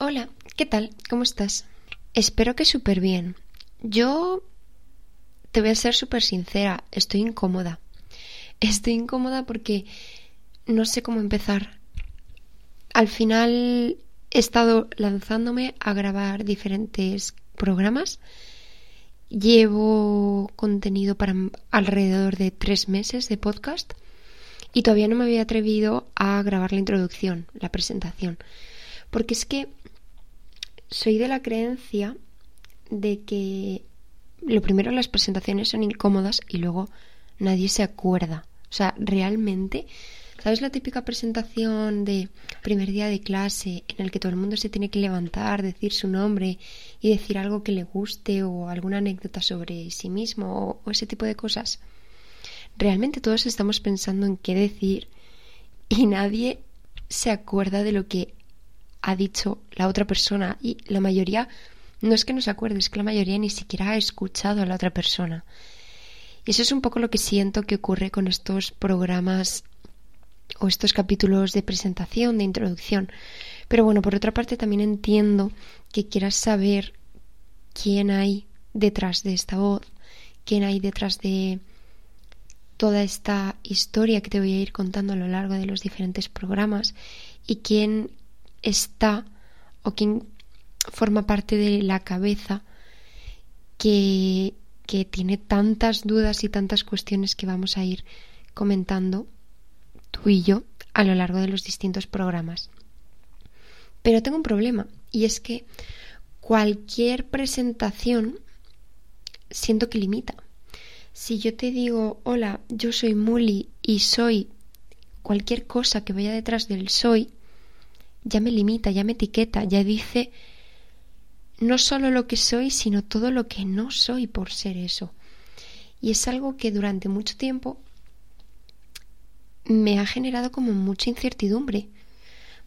Hola, ¿qué tal? ¿Cómo estás? Espero que súper bien. Yo te voy a ser súper sincera, estoy incómoda. Estoy incómoda porque no sé cómo empezar. Al final he estado lanzándome a grabar diferentes programas. Llevo contenido para alrededor de tres meses de podcast y todavía no me había atrevido a grabar la introducción, la presentación. Porque es que soy de la creencia de que lo primero las presentaciones son incómodas y luego nadie se acuerda. O sea, realmente, ¿sabes la típica presentación de primer día de clase en el que todo el mundo se tiene que levantar, decir su nombre y decir algo que le guste o alguna anécdota sobre sí mismo o, ese tipo de cosas? Realmente todos estamos pensando en qué decir y nadie se acuerda de lo que ha dicho la otra persona y la mayoría no es que no se acuerde, es que la mayoría ni siquiera ha escuchado a la otra persona. Y eso es un poco lo que siento que ocurre con estos programas o estos capítulos de presentación, de introducción. Pero bueno, por otra parte también entiendo que quieras saber quién hay detrás de esta voz, quién hay detrás de toda esta historia que te voy a ir contando a lo largo de los diferentes programas y quién está o quién forma parte de la cabeza que, que tiene tantas dudas y tantas cuestiones que vamos a ir comentando tú y yo a lo largo de los distintos programas. Pero tengo un problema y es que cualquier presentación siento que limita. Si yo te digo, hola, yo soy Muli y soy cualquier cosa que vaya detrás del soy, ya me limita, ya me etiqueta, ya dice no solo lo que soy, sino todo lo que no soy por ser eso. Y es algo que durante mucho tiempo me ha generado como mucha incertidumbre,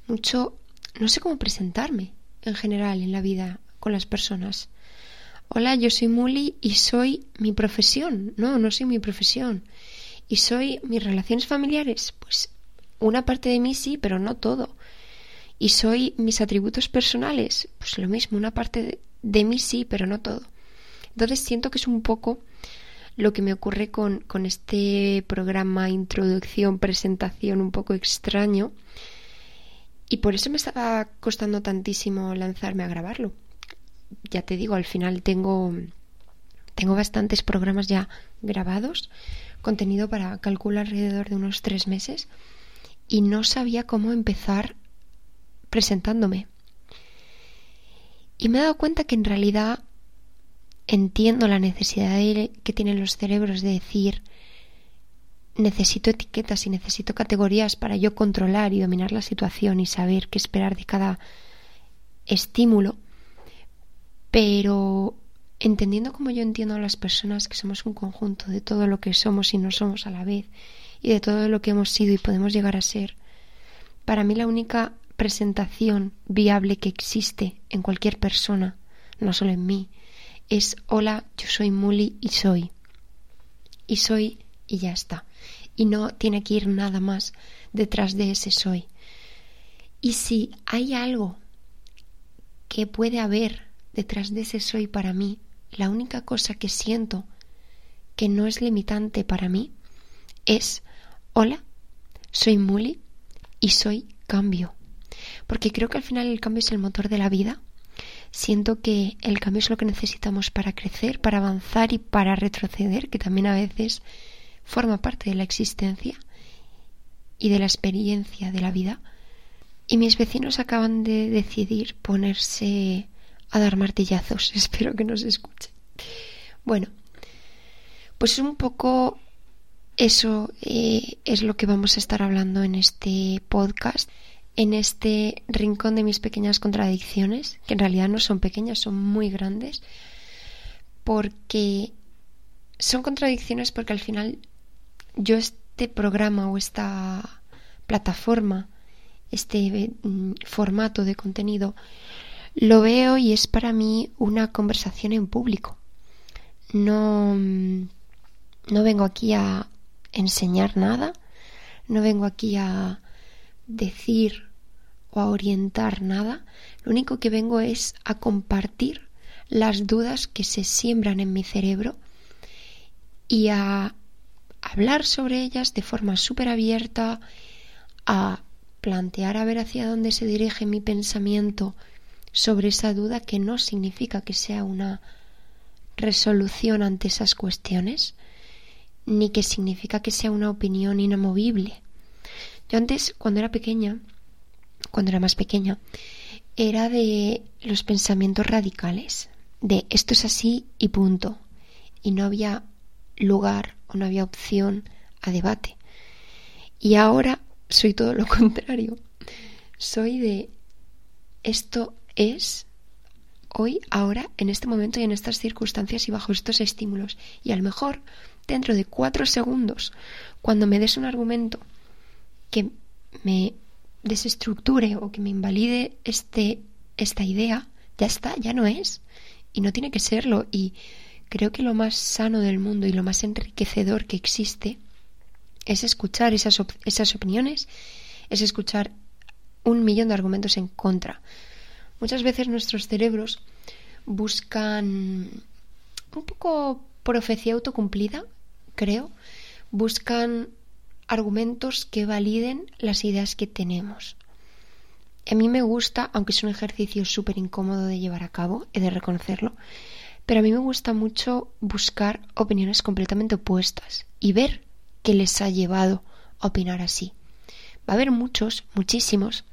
mucho, no sé cómo presentarme en general en la vida con las personas. Hola, yo soy Muli y soy mi profesión. No, no soy mi profesión. Y soy mis relaciones familiares. Pues una parte de mí sí, pero no todo y soy mis atributos personales, pues lo mismo, una parte de, mí sí, pero no todo. Entonces siento que es un poco lo que me ocurre con, con este programa introducción, presentación un poco extraño. Y por eso me estaba costando tantísimo lanzarme a grabarlo. Ya te digo, al final tengo, tengo bastantes programas ya grabados, contenido para calcular alrededor de unos tres meses, y no sabía cómo empezar presentándome. Y me he dado cuenta que en realidad entiendo la necesidad que tienen los cerebros de decir necesito etiquetas y necesito categorías para yo controlar y dominar la situación y saber qué esperar de cada estímulo, pero entendiendo como yo entiendo a las personas que somos un conjunto de todo lo que somos y no somos a la vez y de todo lo que hemos sido y podemos llegar a ser, para mí la única presentación viable que existe en cualquier persona, no solo en mí, es hola, yo soy Muli y soy. Y soy y ya está. Y no tiene que ir nada más detrás de ese soy. Y si hay algo que puede haber detrás de ese soy para mí, la única cosa que siento que no es limitante para mí es hola, soy Muli y soy cambio porque creo que al final el cambio es el motor de la vida. Siento que el cambio es lo que necesitamos para crecer, para avanzar y para retroceder, que también a veces forma parte de la existencia y de la experiencia de la vida. Y mis vecinos acaban de decidir ponerse a dar martillazos. Espero que nos escuchen. Bueno, pues un poco eso eh, es lo que vamos a estar hablando en este podcast en este rincón de mis pequeñas contradicciones, que en realidad no son pequeñas, son muy grandes, porque son contradicciones porque al final yo este programa o esta plataforma, este mm, formato de contenido, lo veo y es para mí una conversación en público. No, mm, no vengo aquí a enseñar nada, no vengo aquí a decir o a orientar nada, lo único que vengo es a compartir las dudas que se siembran en mi cerebro y a hablar sobre ellas de forma súper abierta, a plantear a ver hacia dónde se dirige mi pensamiento sobre esa duda que no significa que sea una resolución ante esas cuestiones, ni que significa que sea una opinión inamovible. Yo antes, cuando era pequeña, cuando era más pequeña, era de los pensamientos radicales, de esto es así y punto. Y no había lugar o no había opción a debate. Y ahora soy todo lo contrario. Soy de esto es hoy, ahora, en este momento y en estas circunstancias y bajo estos estímulos. Y a lo mejor, dentro de cuatro segundos, cuando me des un argumento que me desestructure o que me invalide este, esta idea, ya está, ya no es. Y no tiene que serlo. Y creo que lo más sano del mundo y lo más enriquecedor que existe es escuchar esas, esas opiniones, es escuchar un millón de argumentos en contra. Muchas veces nuestros cerebros buscan un poco profecía autocumplida, creo, buscan argumentos que validen las ideas que tenemos. A mí me gusta, aunque es un ejercicio súper incómodo de llevar a cabo, he de reconocerlo, pero a mí me gusta mucho buscar opiniones completamente opuestas y ver qué les ha llevado a opinar así. Va a haber muchos, muchísimos,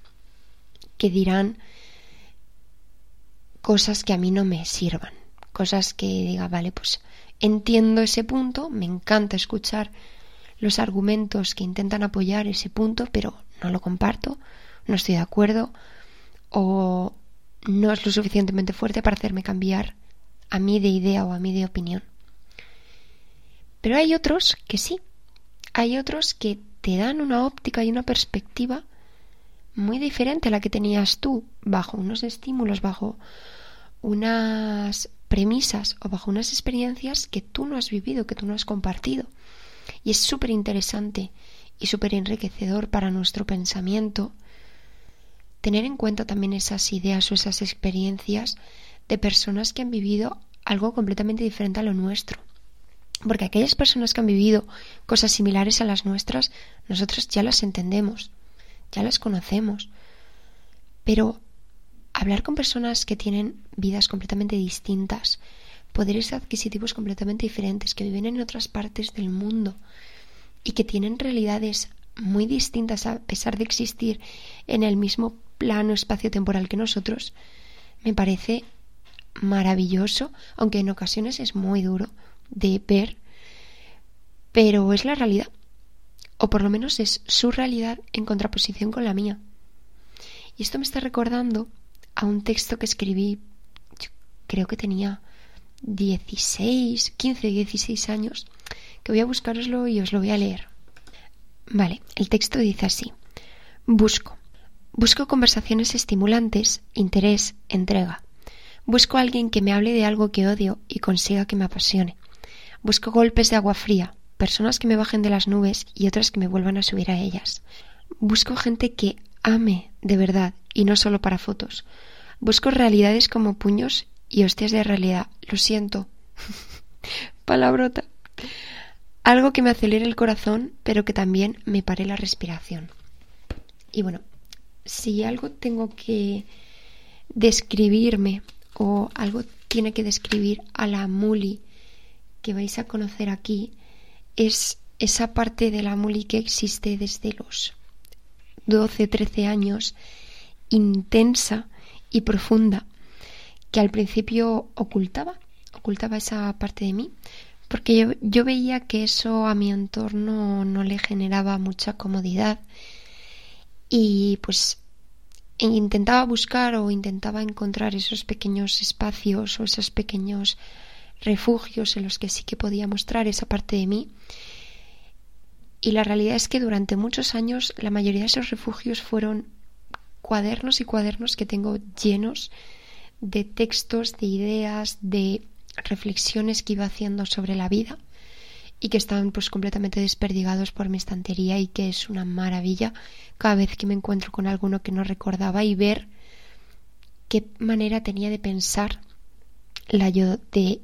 que dirán cosas que a mí no me sirvan, cosas que diga, vale, pues entiendo ese punto, me encanta escuchar los argumentos que intentan apoyar ese punto, pero no lo comparto, no estoy de acuerdo o no es lo suficientemente fuerte para hacerme cambiar a mí de idea o a mí de opinión. Pero hay otros que sí, hay otros que te dan una óptica y una perspectiva muy diferente a la que tenías tú, bajo unos estímulos, bajo unas premisas o bajo unas experiencias que tú no has vivido, que tú no has compartido. Y es súper interesante y súper enriquecedor para nuestro pensamiento tener en cuenta también esas ideas o esas experiencias de personas que han vivido algo completamente diferente a lo nuestro. Porque aquellas personas que han vivido cosas similares a las nuestras, nosotros ya las entendemos, ya las conocemos. Pero hablar con personas que tienen vidas completamente distintas, poderes adquisitivos completamente diferentes, que viven en otras partes del mundo y que tienen realidades muy distintas a pesar de existir en el mismo plano espacio-temporal que nosotros, me parece maravilloso, aunque en ocasiones es muy duro de ver, pero es la realidad, o por lo menos es su realidad en contraposición con la mía. Y esto me está recordando a un texto que escribí, creo que tenía 16, 15, 16 años, que voy a buscaroslo y os lo voy a leer. Vale, el texto dice así. Busco. Busco conversaciones estimulantes, interés, entrega. Busco alguien que me hable de algo que odio y consiga que me apasione. Busco golpes de agua fría, personas que me bajen de las nubes y otras que me vuelvan a subir a ellas. Busco gente que ame de verdad y no solo para fotos. Busco realidades como puños y hostias de realidad. Lo siento. Palabrota. Algo que me acelere el corazón, pero que también me pare la respiración. Y bueno, si algo tengo que describirme o algo tiene que describir a la Muli que vais a conocer aquí, es esa parte de la Muli que existe desde los 12, 13 años, intensa y profunda, que al principio ocultaba, ocultaba esa parte de mí, porque yo, yo veía que eso a mi entorno no le generaba mucha comodidad y pues intentaba buscar o intentaba encontrar esos pequeños espacios o esos pequeños refugios en los que sí que podía mostrar esa parte de mí. Y la realidad es que durante muchos años la mayoría de esos refugios fueron cuadernos y cuadernos que tengo llenos de textos, de ideas, de reflexiones que iba haciendo sobre la vida y que están pues completamente desperdigados por mi estantería y que es una maravilla cada vez que me encuentro con alguno que no recordaba y ver qué manera tenía de pensar la yo de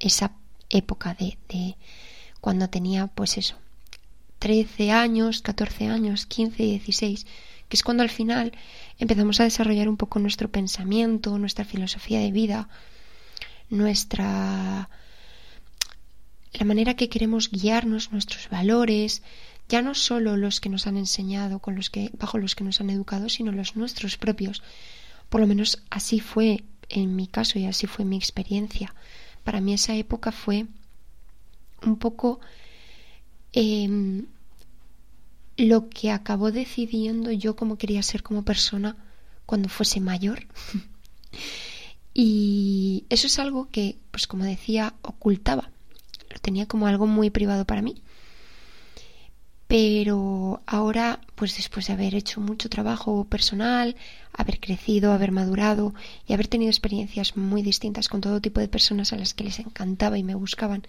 esa época de, de cuando tenía pues eso 13 años, 14 años, 15, 16, que es cuando al final empezamos a desarrollar un poco nuestro pensamiento, nuestra filosofía de vida, nuestra la manera que queremos guiarnos, nuestros valores, ya no solo los que nos han enseñado, con los que bajo los que nos han educado, sino los nuestros propios. Por lo menos así fue en mi caso y así fue mi experiencia. Para mí esa época fue un poco em, lo que acabó decidiendo yo cómo quería ser como persona cuando fuese mayor. y eso es algo que, pues como decía, ocultaba. Lo tenía como algo muy privado para mí. Pero ahora, pues después de haber hecho mucho trabajo personal, haber crecido, haber madurado y haber tenido experiencias muy distintas con todo tipo de personas a las que les encantaba y me buscaban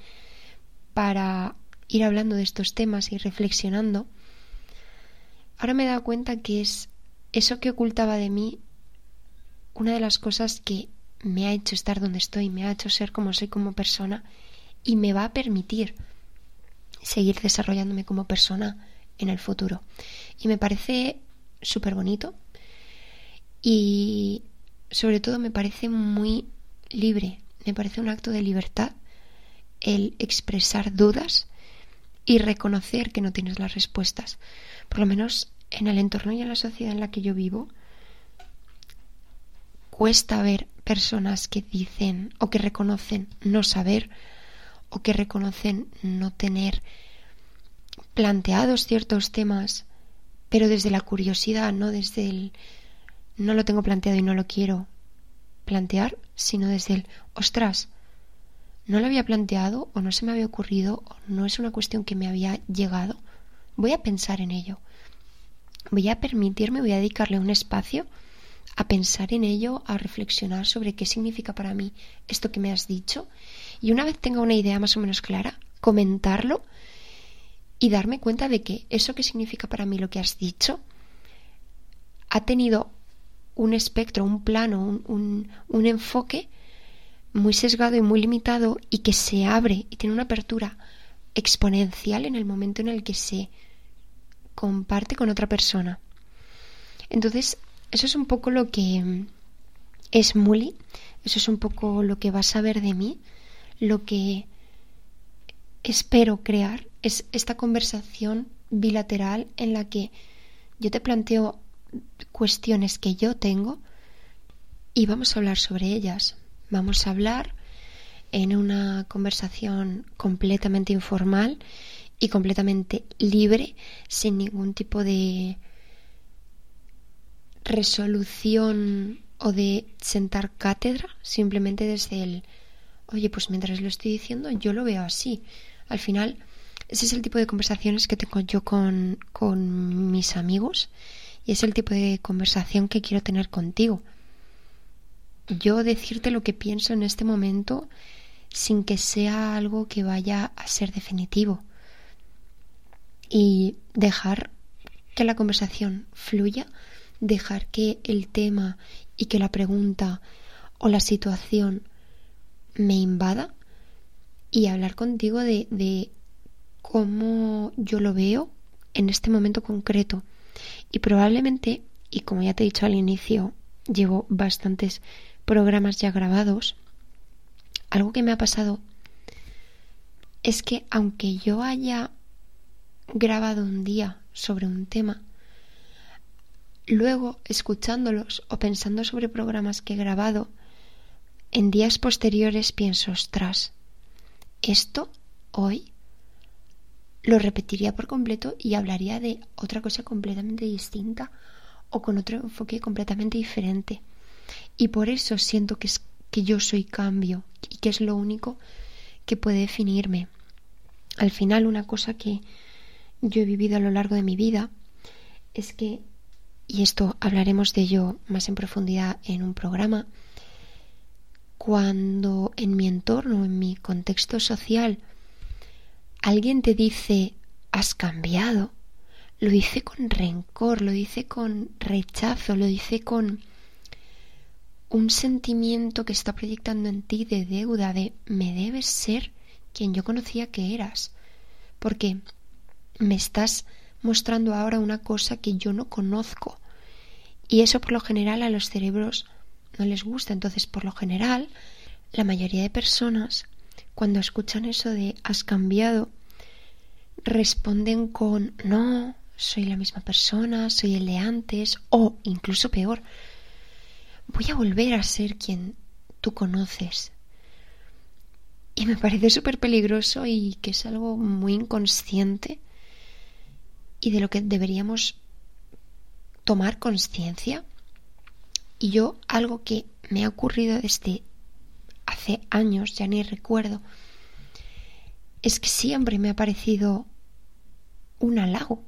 para ir hablando de estos temas y reflexionando, ahora me he dado cuenta que es eso que ocultaba de mí una de las cosas que me ha hecho estar donde estoy, me ha hecho ser como soy como persona y me va a permitir seguir desarrollándome como persona en el futuro. Y me parece súper bonito y sobre todo me parece muy libre, me parece un acto de libertad el expresar dudas y reconocer que no tienes las respuestas. Por lo menos en el entorno y en la sociedad en la que yo vivo, cuesta ver personas que dicen o que reconocen no saber o que reconocen no tener planteados ciertos temas, pero desde la curiosidad, no desde el no lo tengo planteado y no lo quiero plantear, sino desde el ostras, no lo había planteado o no se me había ocurrido o no es una cuestión que me había llegado, voy a pensar en ello. Voy a permitirme, voy a dedicarle un espacio a pensar en ello, a reflexionar sobre qué significa para mí esto que me has dicho. Y una vez tenga una idea más o menos clara, comentarlo y darme cuenta de que eso que significa para mí lo que has dicho ha tenido un espectro, un plano, un, un, enfoque muy sesgado y muy limitado y que se abre y tiene una apertura exponencial en el momento en el que se comparte con otra persona. Entonces, eso es un poco lo que es Muli, eso es un poco lo que vas a ver de mí, lo que espero crear es esta conversación bilateral en la que yo te planteo cuestiones que yo tengo y vamos a hablar sobre ellas. Vamos a hablar en una conversación completamente informal y completamente libre, sin ningún tipo de resolución o de sentar cátedra, simplemente desde el, oye, pues mientras lo estoy diciendo, yo lo veo así. Al final, ese es el tipo de conversaciones que tengo yo con, con mis amigos y es el tipo de conversación que quiero tener contigo. Yo decirte lo que pienso en este momento sin que sea algo que vaya a ser definitivo y dejar que la conversación fluya, dejar que el tema y que la pregunta o la situación me invada y hablar contigo de, de cómo yo lo veo en este momento concreto. Y probablemente, y como ya te he dicho al inicio, llevo bastantes programas ya grabados, algo que me ha pasado es que aunque yo haya grabado un día sobre un tema, luego escuchándolos o pensando sobre programas que he grabado, en días posteriores pienso, ostras, esto hoy lo repetiría por completo y hablaría de otra cosa completamente distinta o con otro enfoque completamente diferente. Y por eso siento que, es, que yo soy cambio y que es lo único que puede definirme. Al final una cosa que yo he vivido a lo largo de mi vida es que, y esto hablaremos de ello más en profundidad en un programa, cuando en mi entorno, en mi contexto social, alguien te dice has cambiado, lo dice con rencor, lo dice con rechazo, lo dice con un sentimiento que está proyectando en ti de deuda, de me debes ser quien yo conocía que eras, porque me estás mostrando ahora una cosa que yo no conozco. Y eso por lo general a los cerebros no les gusta. Entonces, por lo general, la mayoría de personas, cuando escuchan eso de has cambiado, responden con no, soy la misma persona, soy el de antes, o incluso peor, voy a volver a ser quien tú conoces. Y me parece súper peligroso y que es algo muy inconsciente y de lo que deberíamos tomar conciencia. Y yo algo que me ha ocurrido desde hace años, ya ni recuerdo, es que siempre me ha parecido un halago,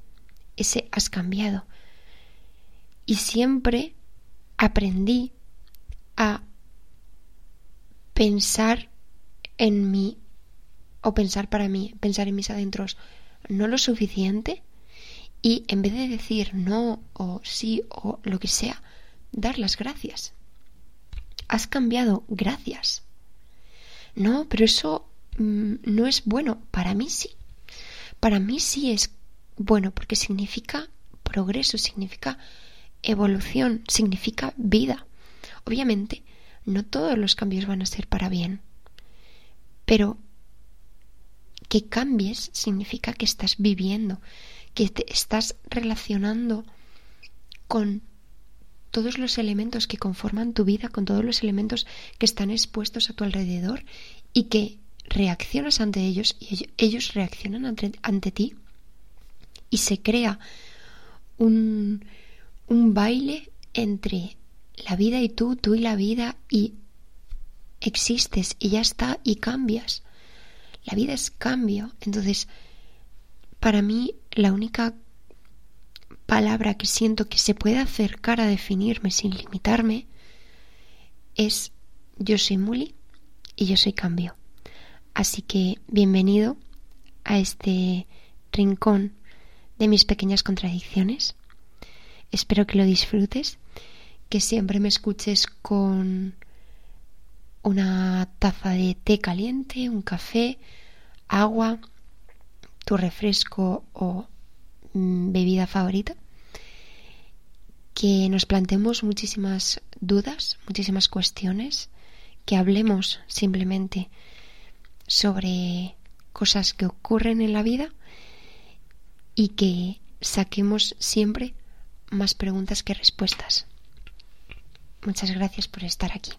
ese has cambiado. Y siempre aprendí a pensar en mí o pensar para mí, pensar en mis adentros no lo suficiente y en vez de decir no o sí o lo que sea, dar las gracias. Has cambiado, gracias. No, pero eso mm, no es bueno. Para mí sí. Para mí sí es bueno porque significa progreso, significa evolución, significa vida. Obviamente, no todos los cambios van a ser para bien, pero que cambies significa que estás viviendo, que te estás relacionando con todos los elementos que conforman tu vida, con todos los elementos que están expuestos a tu alrededor y que reaccionas ante ellos y ellos reaccionan ante, ante ti y se crea un, un baile entre la vida y tú, tú y la vida, y existes y ya está y cambias. La vida es cambio. Entonces, para mí, la única palabra que siento que se puede acercar a definirme sin limitarme es yo soy Muli y yo soy cambio. Así que bienvenido a este rincón de mis pequeñas contradicciones. Espero que lo disfrutes, que siempre me escuches con una taza de té caliente, un café, agua, tu refresco o mm, bebida favorita. Que nos planteemos muchísimas dudas, muchísimas cuestiones, que hablemos simplemente sobre cosas que ocurren en la vida y que saquemos siempre más preguntas que respuestas. Muchas gracias por estar aquí.